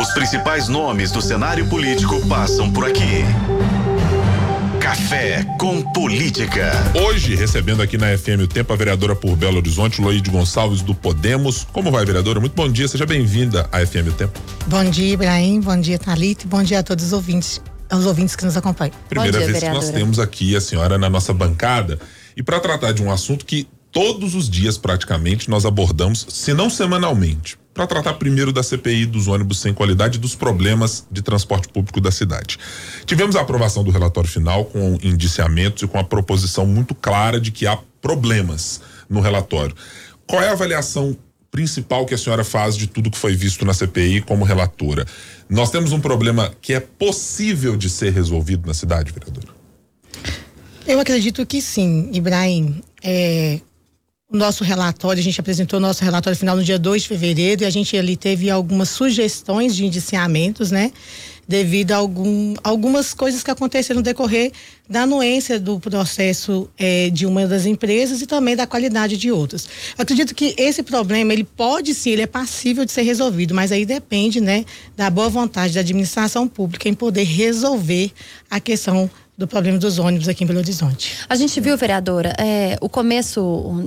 Os principais nomes do cenário político passam por aqui. Café com Política. Hoje, recebendo aqui na FM o Tempo, a vereadora por Belo Horizonte, Loide Gonçalves, do Podemos. Como vai, vereadora? Muito bom dia, seja bem-vinda à FM o Tempo. Bom dia, Ibrahim, bom dia, Thalita, bom dia a todos os ouvintes, aos ouvintes que nos acompanham. Primeira dia, vez vereadora. que nós temos aqui a senhora na nossa bancada e para tratar de um assunto que todos os dias praticamente nós abordamos, se não semanalmente, para tratar primeiro da CPI dos ônibus sem qualidade e dos problemas de transporte público da cidade. Tivemos a aprovação do relatório final com indiciamentos e com a proposição muito clara de que há problemas no relatório. Qual é a avaliação principal que a senhora faz de tudo que foi visto na CPI como relatora? Nós temos um problema que é possível de ser resolvido na cidade, vereadora? Eu acredito que sim, Ibrahim. É, o nosso relatório, a gente apresentou o nosso relatório final no dia 2 de fevereiro e a gente ali teve algumas sugestões de indiciamentos, né? Devido a algum, algumas coisas que aconteceram no decorrer da anuência do processo eh, de uma das empresas e também da qualidade de outras. Eu acredito que esse problema, ele pode sim, ele é passível de ser resolvido, mas aí depende, né, da boa vontade da administração pública em poder resolver a questão do problema dos ônibus aqui em Belo Horizonte. A gente viu, vereadora, é, o começo,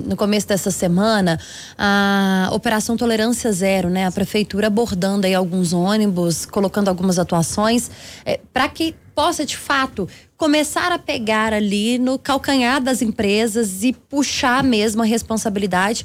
no começo dessa semana, a Operação Tolerância Zero, né? A prefeitura abordando aí alguns ônibus, colocando algumas atuações, é, para que possa de fato começar a pegar ali no calcanhar das empresas e puxar mesmo a responsabilidade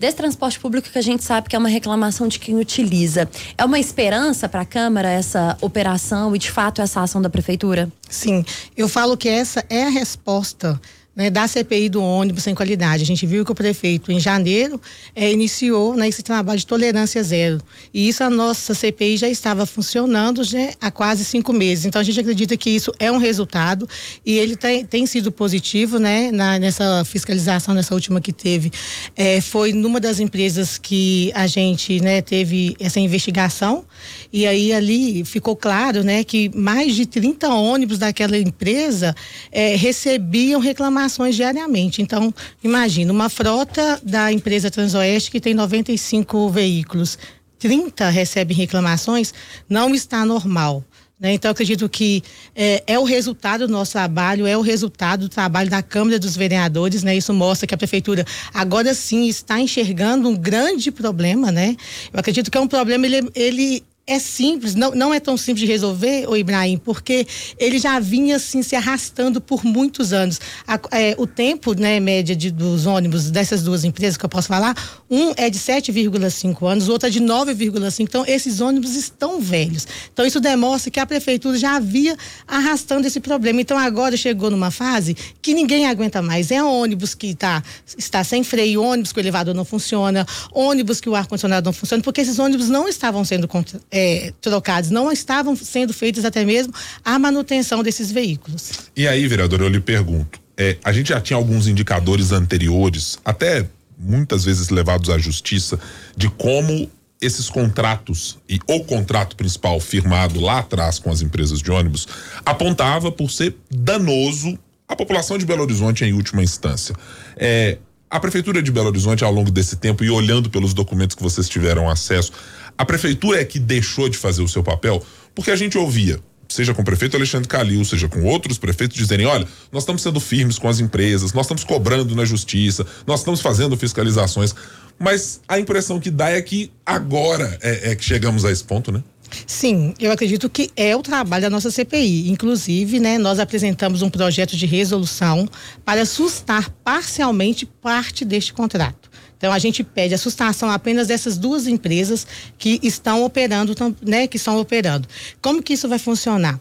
desse transporte público que a gente sabe que é uma reclamação de quem utiliza. É uma esperança para a Câmara essa operação e, de fato, essa ação da Prefeitura? Sim, eu falo que essa é a resposta né, da CPI do ônibus sem qualidade. A gente viu que o prefeito, em janeiro, é, iniciou né, esse trabalho de tolerância zero. E isso a nossa CPI já estava funcionando já há quase cinco meses. Então a gente acredita que isso é um resultado e ele tem, tem sido positivo né, na, nessa fiscalização, nessa última que teve. É, foi numa das empresas que a gente né, teve essa investigação e aí ali ficou claro né, que mais de 30 ônibus daquela empresa é, recebiam reclamações reclamações diariamente. Então, imagina, uma frota da empresa Transoeste que tem 95 veículos, 30 recebem reclamações, não está normal. Né? Então, acredito que é, é, o resultado do nosso trabalho, é o resultado do trabalho da Câmara dos Vereadores, né? Isso mostra que a Prefeitura agora sim está enxergando um grande problema, né? Eu acredito que é um problema, ele, ele é simples, não, não é tão simples de resolver, o Ibrahim, porque ele já vinha assim se arrastando por muitos anos. A, é, o tempo, né, média de, dos ônibus dessas duas empresas que eu posso falar, um é de 7,5 anos, o outro é de 9,5. Então, esses ônibus estão velhos. Então, isso demonstra que a prefeitura já havia arrastando esse problema. Então, agora chegou numa fase que ninguém aguenta mais. É ônibus que tá, está sem freio, ônibus que o elevador não funciona, ônibus que o ar-condicionado não funciona, porque esses ônibus não estavam sendo é, trocados, não estavam sendo feitas até mesmo a manutenção desses veículos. E aí, vereador, eu lhe pergunto, é, a gente já tinha alguns indicadores anteriores, até muitas vezes levados à justiça, de como esses contratos e o contrato principal firmado lá atrás com as empresas de ônibus apontava por ser danoso à população de Belo Horizonte em última instância. É, a prefeitura de Belo Horizonte ao longo desse tempo e olhando pelos documentos que vocês tiveram acesso, a prefeitura é que deixou de fazer o seu papel, porque a gente ouvia, seja com o prefeito Alexandre Calil, seja com outros prefeitos, dizerem: olha, nós estamos sendo firmes com as empresas, nós estamos cobrando na justiça, nós estamos fazendo fiscalizações. Mas a impressão que dá é que agora é, é que chegamos a esse ponto, né? Sim, eu acredito que é o trabalho da nossa CPI. Inclusive, né, nós apresentamos um projeto de resolução para sustar parcialmente parte deste contrato. Então a gente pede a sustação apenas dessas duas empresas que estão operando, né, que estão operando. Como que isso vai funcionar?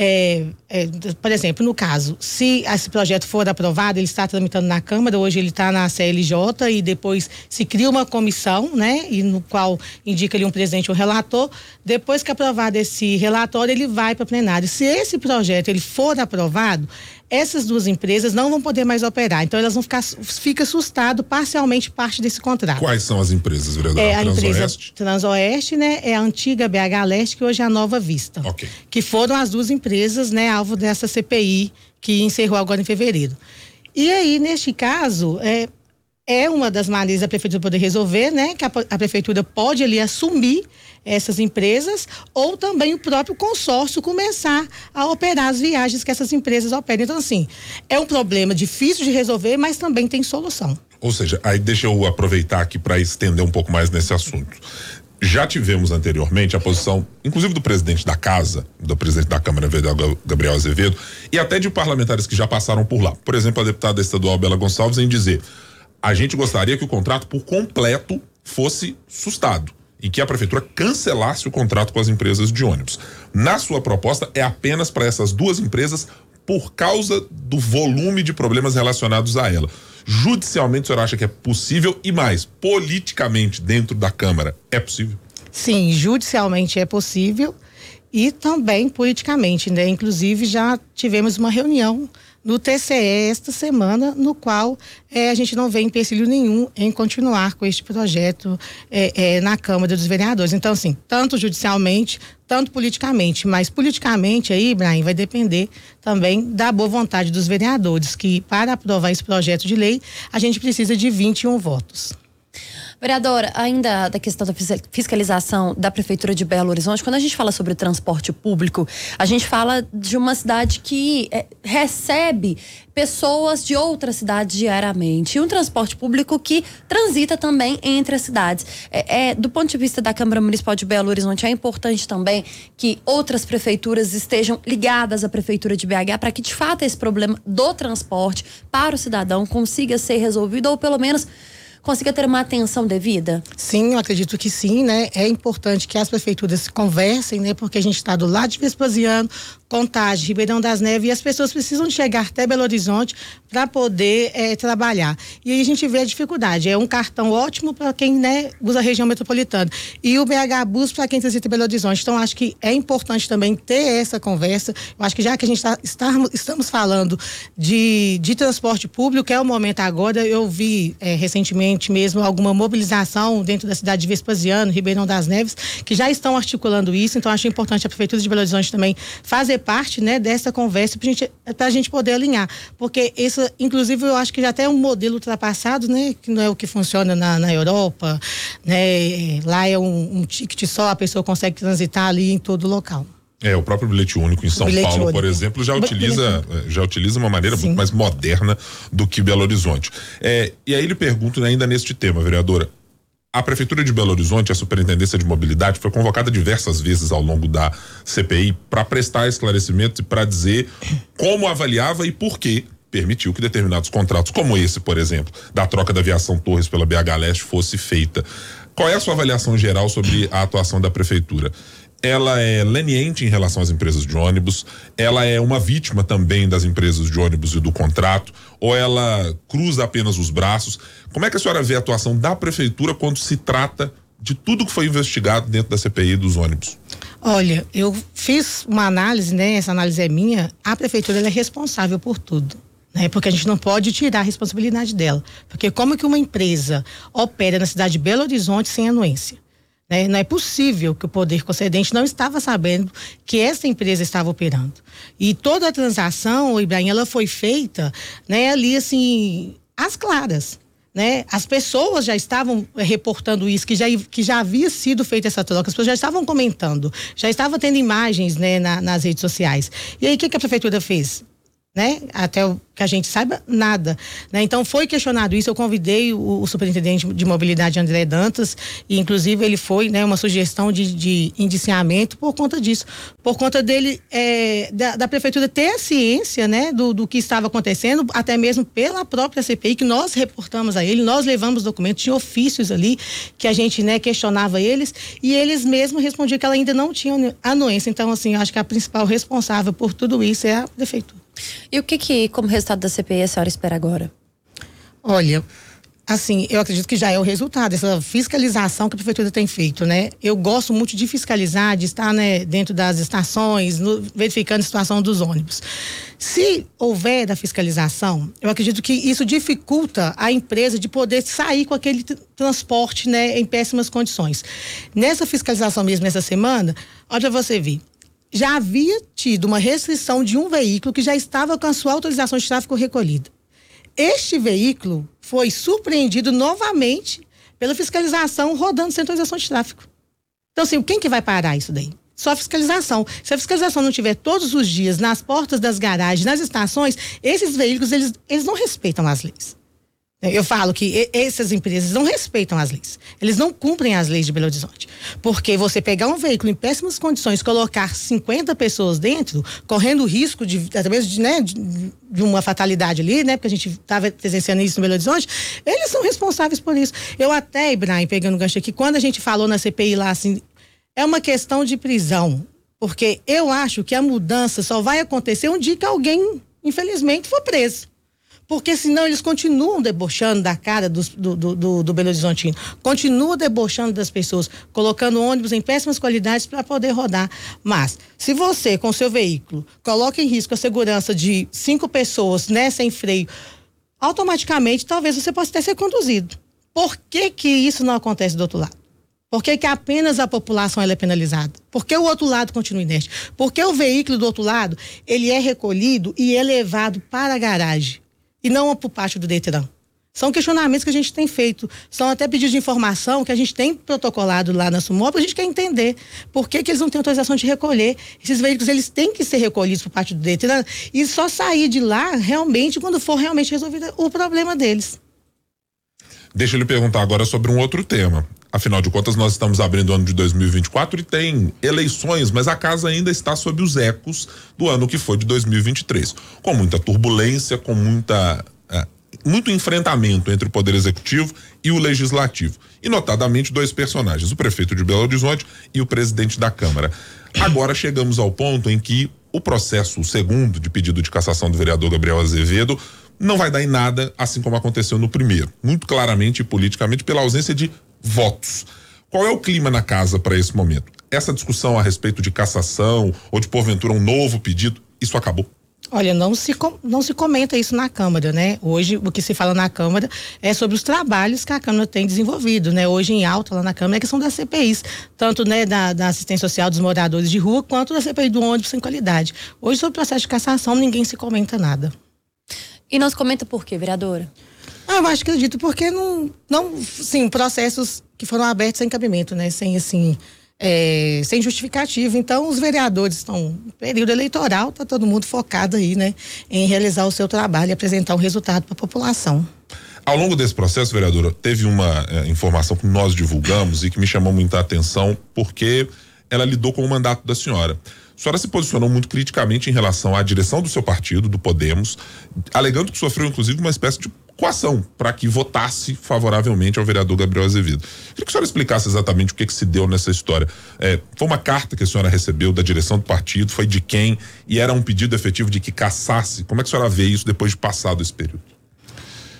É, é, por exemplo, no caso, se esse projeto for aprovado, ele está tramitando na Câmara, hoje ele está na CLJ e depois se cria uma comissão, né, e no qual indica ali um presidente ou um relator. Depois que aprovado esse relatório, ele vai para plenário. Se esse projeto ele for aprovado, essas duas empresas não vão poder mais operar. Então elas vão ficar fica assustado parcialmente parte desse contrato. Quais são as empresas, vereadora? É a empresa Transoeste, né? É a antiga BH Leste que hoje é a Nova Vista. Ok. Que foram as duas empresas, né, alvo dessa CPI que encerrou agora em fevereiro. E aí, neste caso, é, é uma das maneiras da prefeitura poder resolver, né? Que a, a, prefeitura pode ali assumir essas empresas ou também o próprio consórcio começar a operar as viagens que essas empresas operam. Então, assim, é um problema difícil de resolver, mas também tem solução. Ou seja, aí deixa eu aproveitar aqui para estender um pouco mais nesse assunto. Já tivemos anteriormente a posição, inclusive do presidente da casa, do presidente da Câmara, Gabriel Azevedo, e até de parlamentares que já passaram por lá. Por exemplo, a deputada estadual Bela Gonçalves em dizer: a gente gostaria que o contrato por completo fosse sustado e que a prefeitura cancelasse o contrato com as empresas de ônibus. Na sua proposta, é apenas para essas duas empresas por causa do volume de problemas relacionados a ela. Judicialmente, o senhor acha que é possível e mais, politicamente, dentro da Câmara, é possível? Sim, judicialmente é possível e também politicamente, né? Inclusive já tivemos uma reunião no TCE esta semana, no qual é, a gente não vê empecilho nenhum em continuar com este projeto é, é, na Câmara dos Vereadores. Então, assim, tanto judicialmente, tanto politicamente, mas politicamente aí, Brian, vai depender também da boa vontade dos vereadores, que para aprovar esse projeto de lei, a gente precisa de 21 votos. Vereadora, ainda da questão da fiscalização da Prefeitura de Belo Horizonte, quando a gente fala sobre transporte público, a gente fala de uma cidade que é, recebe pessoas de outras cidades diariamente. E um transporte público que transita também entre as cidades. É, é, do ponto de vista da Câmara Municipal de Belo Horizonte, é importante também que outras prefeituras estejam ligadas à Prefeitura de BH para que, de fato, esse problema do transporte para o cidadão consiga ser resolvido ou, pelo menos, consiga ter uma atenção devida? Sim, eu acredito que sim, né? É importante que as prefeituras conversem, né? Porque a gente está do lado de Vespasiano, Contagem, Ribeirão das Neves e as pessoas precisam chegar até Belo Horizonte para poder é, trabalhar. E aí a gente vê a dificuldade. É um cartão ótimo para quem né, usa a região metropolitana e o BH Bus para quem transita Belo Horizonte. Então acho que é importante também ter essa conversa. Eu acho que já que a gente tá, está, estamos falando de, de transporte público, é o momento agora. Eu vi é, recentemente mesmo alguma mobilização dentro da cidade de Vespasiano, Ribeirão das Neves, que já estão articulando isso. Então acho importante a Prefeitura de Belo Horizonte também fazer parte né, dessa conversa para gente, a gente poder alinhar. Porque isso, inclusive, eu acho que já até é um modelo ultrapassado, né? Que não é o que funciona na, na Europa. Né? Lá é um, um ticket só, a pessoa consegue transitar ali em todo o local. É, o próprio bilhete único em São Paulo, único. por exemplo, já utiliza, já utiliza uma maneira Sim. muito mais moderna do que Belo Horizonte. É, e aí ele pergunta ainda neste tema, vereadora, a Prefeitura de Belo Horizonte, a Superintendência de Mobilidade, foi convocada diversas vezes ao longo da CPI para prestar esclarecimentos e para dizer como avaliava e por que permitiu que determinados contratos, como esse, por exemplo, da troca da aviação Torres pela BH Leste, fosse feita. Qual é a sua avaliação geral sobre a atuação da Prefeitura? Ela é leniente em relação às empresas de ônibus, ela é uma vítima também das empresas de ônibus e do contrato, ou ela cruza apenas os braços. Como é que a senhora vê a atuação da prefeitura quando se trata de tudo que foi investigado dentro da CPI dos ônibus? Olha, eu fiz uma análise, né? Essa análise é minha. A prefeitura é responsável por tudo. Né, porque a gente não pode tirar a responsabilidade dela. Porque como que uma empresa opera na cidade de Belo Horizonte sem anuência? Né? Não é possível que o poder concedente não estava sabendo que essa empresa estava operando. E toda a transação, Ibrahim, ela foi feita né, ali assim, às claras. Né? As pessoas já estavam reportando isso, que já, que já havia sido feita essa troca, as pessoas já estavam comentando, já estavam tendo imagens né, na, nas redes sociais. E aí, o que, que a prefeitura fez? Né? Até o que a gente saiba, nada. Né? Então foi questionado isso, eu convidei o, o, superintendente de mobilidade André Dantas, e inclusive ele foi né, uma sugestão de, de indiciamento por conta disso, por conta dele, é, da, da, prefeitura ter a ciência né, do, do que estava acontecendo, até mesmo pela própria CPI, que nós reportamos a ele, nós levamos documentos, tinha ofícios ali que a gente né, questionava eles, e eles mesmos respondiam que ela ainda não tinha anuência. Então, assim, acho que a principal responsável por tudo isso é a prefeitura. E o que que, como resultado da CPI, a senhora espera agora? Olha, assim, eu acredito que já é o resultado dessa fiscalização que a prefeitura tem feito, né? Eu gosto muito de fiscalizar, de estar né, dentro das estações, no, verificando a situação dos ônibus. Se houver da fiscalização, eu acredito que isso dificulta a empresa de poder sair com aquele transporte, né, em péssimas condições. Nessa fiscalização mesmo essa semana, olha você ver, já havia tido uma restrição de um veículo que já estava com a sua autorização de tráfego recolhida. este veículo foi surpreendido novamente pela fiscalização rodando centralização de tráfego. Então, assim, quem que vai parar isso daí? Só a fiscalização. Se a fiscalização não tiver todos os dias nas portas das garagens, nas estações, esses veículos, eles, eles não respeitam as leis. Eu falo que essas empresas não respeitam as leis. Eles não cumprem as leis de Belo Horizonte. Porque você pegar um veículo em péssimas condições, colocar 50 pessoas dentro, correndo o risco de, através de, né, de uma fatalidade ali, né? Porque a gente estava presenciando isso no Belo Horizonte, eles são responsáveis por isso. Eu até, Ibrahim, pegando o gancho aqui, quando a gente falou na CPI lá, assim, é uma questão de prisão. Porque eu acho que a mudança só vai acontecer um dia que alguém, infelizmente, for preso porque senão eles continuam debochando da cara do, do, do, do Belo Horizontino, continuam debochando das pessoas, colocando ônibus em péssimas qualidades para poder rodar. Mas, se você, com seu veículo, coloca em risco a segurança de cinco pessoas, né, sem freio, automaticamente talvez você possa até ser conduzido. Por que, que isso não acontece do outro lado? Por que, que apenas a população é penalizada? Por que o outro lado continua inerte? Porque o veículo do outro lado, ele é recolhido e é levado para a garagem e não o pátio do Detran. São questionamentos que a gente tem feito, são até pedidos de informação que a gente tem protocolado lá na Sumop, a gente quer entender por que, que eles não têm autorização de recolher. Esses veículos, eles têm que ser recolhidos o pátio do Detran e só sair de lá realmente quando for realmente resolvido o problema deles. Deixa eu lhe perguntar agora sobre um outro tema. Afinal de contas, nós estamos abrindo o ano de 2024 e tem eleições, mas a casa ainda está sob os ecos do ano que foi de 2023, com muita turbulência, com muita é, muito enfrentamento entre o poder executivo e o legislativo, e notadamente dois personagens, o prefeito de Belo Horizonte e o presidente da Câmara. Agora chegamos ao ponto em que o processo o segundo de pedido de cassação do vereador Gabriel Azevedo não vai dar em nada, assim como aconteceu no primeiro, muito claramente e politicamente pela ausência de votos. Qual é o clima na casa para esse momento? Essa discussão a respeito de cassação ou de porventura um novo pedido, isso acabou? Olha, não se, não se comenta isso na Câmara, né? Hoje, o que se fala na Câmara é sobre os trabalhos que a Câmara tem desenvolvido, né? Hoje, em alta lá na Câmara, é a questão das CPIs, tanto né, da, da assistência social dos moradores de rua, quanto da CPI do ônibus sem qualidade. Hoje, sobre o processo de cassação, ninguém se comenta nada. E não se comenta por quê, vereadora? Ah, eu acho que acredito porque não, não, sim, processos que foram abertos sem cabimento, né? Sem assim, é, sem justificativa. Então, os vereadores estão período eleitoral, tá todo mundo focado aí, né, em realizar o seu trabalho e apresentar um resultado para a população. Ao longo desse processo, vereadora, teve uma é, informação que nós divulgamos e que me chamou muita atenção porque ela lidou com o mandato da senhora. A senhora se posicionou muito criticamente em relação à direção do seu partido, do Podemos, alegando que sofreu inclusive uma espécie de coação para que votasse favoravelmente ao vereador Gabriel Azevedo. Queria que a senhora explicasse exatamente o que, que se deu nessa história. É, foi uma carta que a senhora recebeu da direção do partido, foi de quem? E era um pedido efetivo de que cassasse? Como é que a senhora vê isso depois de passado esse período?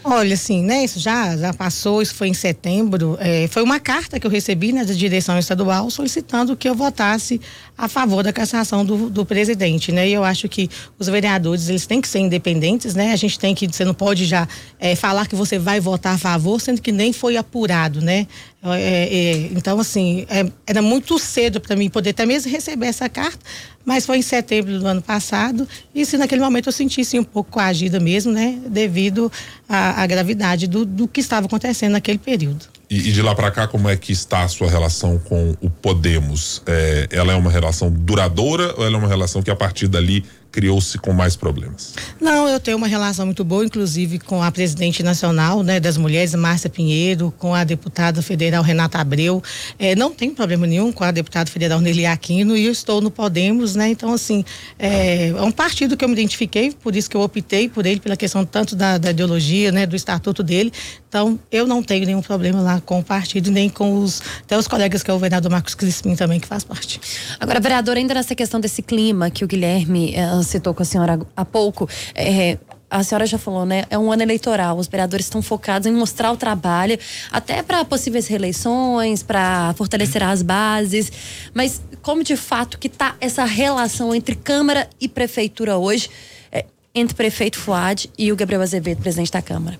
Olha, assim, né? Isso já, já passou, isso foi em setembro. É, foi uma carta que eu recebi né, da direção estadual solicitando que eu votasse a favor da cassação do, do presidente, né? E eu acho que os vereadores, eles têm que ser independentes, né? A gente tem que, você não pode já é, falar que você vai votar a favor, sendo que nem foi apurado, né? É, é, então, assim, é, era muito cedo para mim poder até mesmo receber essa carta, mas foi em setembro do ano passado, e se naquele momento eu senti um pouco coagida mesmo, né, devido à, à gravidade do, do que estava acontecendo naquele período. E, e, de lá para cá, como é que está a sua relação com o Podemos? É, ela é uma relação duradoura ou ela é uma relação que a partir dali criou-se com mais problemas? Não, eu tenho uma relação muito boa, inclusive com a presidente nacional, né, das mulheres, Márcia Pinheiro, com a deputada federal Renata Abreu. É, não tem problema nenhum com a deputada federal Nelly Aquino e eu estou no Podemos, né? Então, assim, é, é, um partido que eu me identifiquei, por isso que eu optei por ele, pela questão tanto da, da ideologia, né, do estatuto dele. Então, eu não tenho nenhum problema lá com o partido, nem com os, até os colegas que é o vereador Marcos Crispim também, que faz parte. Agora, vereador, ainda nessa questão desse clima que o Guilherme uh, citou com a senhora há pouco, é, a senhora já falou, né? É um ano eleitoral. Os vereadores estão focados em mostrar o trabalho, até para possíveis reeleições, para fortalecer as bases. Mas como de fato que está essa relação entre Câmara e Prefeitura hoje, é, entre prefeito Fuad e o Gabriel Azevedo, presidente da Câmara?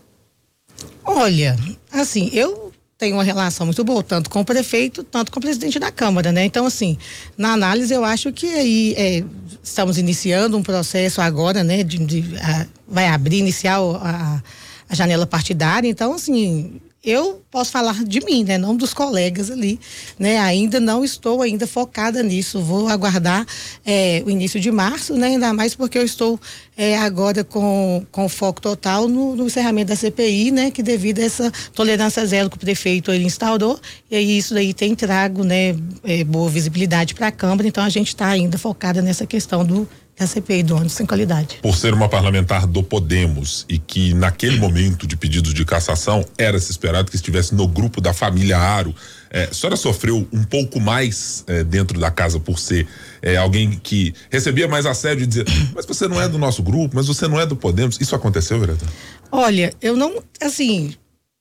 Olha, assim, eu tenho uma relação muito boa, tanto com o prefeito, tanto com o presidente da Câmara, né? Então, assim, na análise, eu acho que aí é, estamos iniciando um processo agora, né? De, de a, vai abrir, iniciar a, a janela partidária. Então, assim, eu posso falar de mim, né, não dos colegas ali, né, ainda não estou ainda focada nisso, vou aguardar é, o início de março, né, ainda mais porque eu estou é, agora com, com foco total no, no, encerramento da CPI, né, que devido a essa tolerância zero que o prefeito ele instaurou, e aí isso daí tem trago, né, é, boa visibilidade para a Câmara, então a gente está ainda focada nessa questão do da CPI do ônibus sem qualidade. Por ser uma parlamentar do Podemos e que naquele momento de pedidos de cassação era se esperado que estivesse no grupo da família Aro, é, a senhora sofreu um pouco mais é, dentro da casa por ser é, alguém que recebia mais assédio e dizia, mas você não é do nosso grupo, mas você não é do Podemos. Isso aconteceu, vereador? Olha, eu não, assim,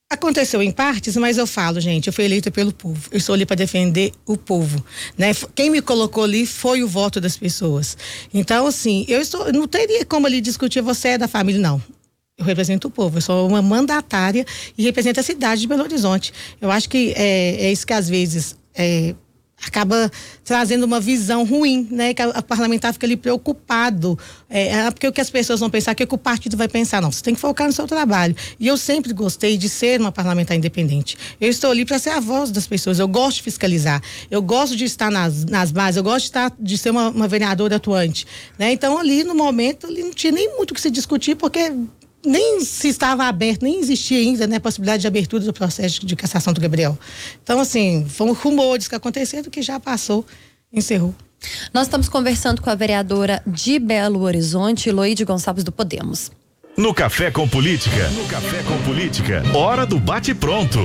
Aconteceu em partes, mas eu falo, gente, eu fui eleita pelo povo. Eu estou ali para defender o povo, né? Quem me colocou ali foi o voto das pessoas. Então, assim, eu estou, não teria como ali discutir você é da família, não. Eu represento o povo, eu sou uma mandatária e represento a cidade de Belo Horizonte. Eu acho que é, é isso que às vezes é, acaba trazendo uma visão ruim, né? Que o parlamentar fica ali preocupado. É, é, porque o que as pessoas vão pensar, o que, o partido vai pensar? Não, você tem que focar no seu trabalho. E eu sempre gostei de ser uma parlamentar independente. Eu estou ali para ser a voz das pessoas. Eu gosto de fiscalizar. Eu gosto de estar nas, nas bases. Eu gosto de, estar, de ser uma, uma vereadora atuante. Né? Então, ali no momento, ali não tinha nem muito o que se discutir, porque nem se estava aberto, nem existia ainda né, a possibilidade de abertura do processo de cassação do Gabriel. Então, assim, foram rumores que aconteceram que já passou, encerrou. Nós estamos conversando com a vereadora de Belo Horizonte, Loide Gonçalves do Podemos. No Café com Política. No Café com Política. Hora do bate-pronto.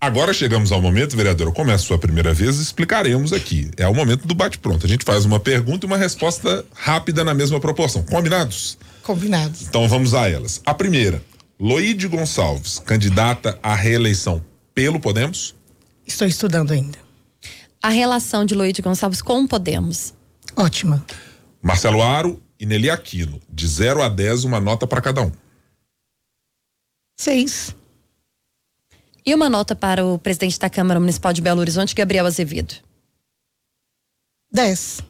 Agora chegamos ao momento, vereador, como é a sua primeira vez, explicaremos aqui. É o momento do bate-pronto. A gente faz uma pergunta e uma resposta rápida na mesma proporção. Combinados? Combinados. Então vamos a elas. A primeira, Loide Gonçalves, candidata à reeleição pelo Podemos? Estou estudando ainda. A relação de Loide Gonçalves com o Podemos? Ótima. Marcelo Aro e Nelly Aquino, de 0 a 10, uma nota para cada um. Seis. E uma nota para o presidente da Câmara Municipal de Belo Horizonte, Gabriel Azevedo? Dez.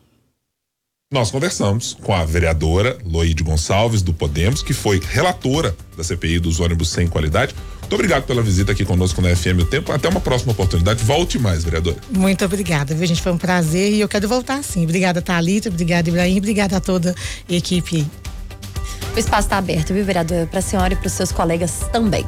Nós conversamos com a vereadora Loide Gonçalves, do Podemos, que foi relatora da CPI dos ônibus sem qualidade. Muito obrigado pela visita aqui conosco na FM O Tempo. Até uma próxima oportunidade. Volte mais, vereadora. Muito obrigada, viu, gente? Foi um prazer e eu quero voltar sim. Obrigada, Thalita. Obrigada, Ibrahim. Obrigada a toda a equipe. O espaço está aberto, viu, vereadora? Para a senhora e para os seus colegas também.